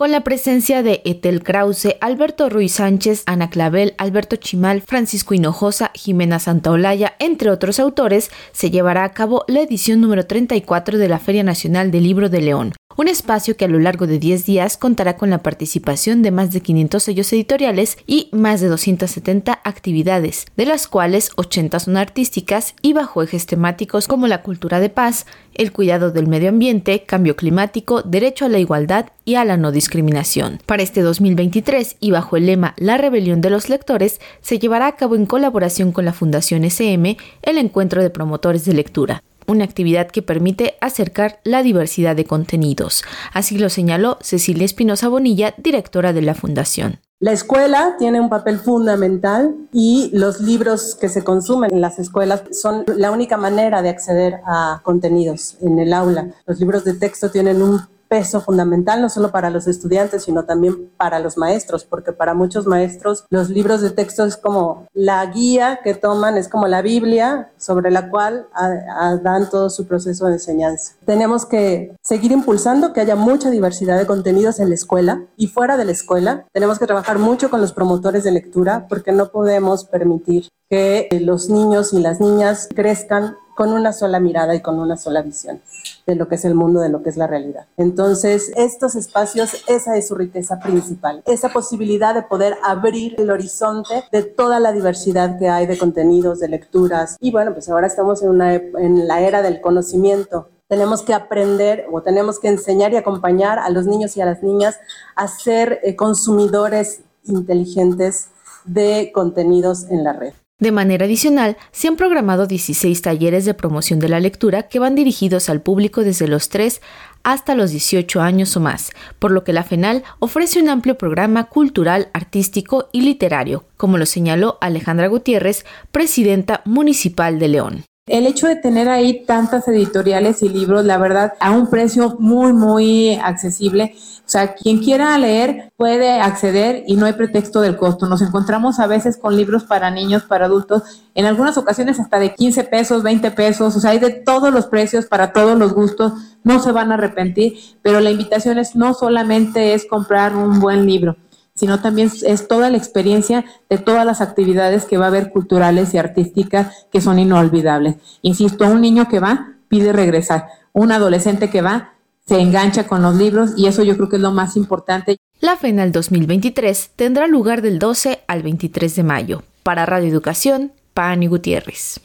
con la presencia de Etel Krause, Alberto Ruiz Sánchez, Ana Clavel, Alberto Chimal, Francisco Hinojosa, Jimena Santaolalla, entre otros autores, se llevará a cabo la edición número 34 de la Feria Nacional del Libro de León un espacio que a lo largo de 10 días contará con la participación de más de 500 sellos editoriales y más de 270 actividades, de las cuales 80 son artísticas y bajo ejes temáticos como la cultura de paz, el cuidado del medio ambiente, cambio climático, derecho a la igualdad y a la no discriminación. Para este 2023 y bajo el lema La rebelión de los lectores, se llevará a cabo en colaboración con la Fundación SM el encuentro de promotores de lectura una actividad que permite acercar la diversidad de contenidos. Así lo señaló Cecilia Espinosa Bonilla, directora de la Fundación. La escuela tiene un papel fundamental y los libros que se consumen en las escuelas son la única manera de acceder a contenidos en el aula. Los libros de texto tienen un peso fundamental, no solo para los estudiantes, sino también para los maestros, porque para muchos maestros los libros de texto es como la guía que toman, es como la Biblia sobre la cual dan todo su proceso de enseñanza. Tenemos que seguir impulsando que haya mucha diversidad de contenidos en la escuela y fuera de la escuela. Tenemos que trabajar mucho con los promotores de lectura porque no podemos permitir que los niños y las niñas crezcan con una sola mirada y con una sola visión de lo que es el mundo, de lo que es la realidad. Entonces, estos espacios, esa es su riqueza principal, esa posibilidad de poder abrir el horizonte de toda la diversidad que hay de contenidos, de lecturas. Y bueno, pues ahora estamos en, en la era del conocimiento tenemos que aprender o tenemos que enseñar y acompañar a los niños y a las niñas a ser eh, consumidores inteligentes de contenidos en la red. De manera adicional, se han programado 16 talleres de promoción de la lectura que van dirigidos al público desde los 3 hasta los 18 años o más, por lo que la FENAL ofrece un amplio programa cultural, artístico y literario, como lo señaló Alejandra Gutiérrez, presidenta municipal de León. El hecho de tener ahí tantas editoriales y libros, la verdad, a un precio muy, muy accesible. O sea, quien quiera leer puede acceder y no hay pretexto del costo. Nos encontramos a veces con libros para niños, para adultos, en algunas ocasiones hasta de 15 pesos, 20 pesos, o sea, hay de todos los precios para todos los gustos, no se van a arrepentir, pero la invitación es no solamente es comprar un buen libro, sino también es toda la experiencia de todas las actividades que va a haber culturales y artísticas que son inolvidables. Insisto, un niño que va pide regresar, un adolescente que va se engancha con los libros y eso yo creo que es lo más importante. La FENAL 2023 tendrá lugar del 12 al 23 de mayo. Para Radio Educación, Pani Gutiérrez.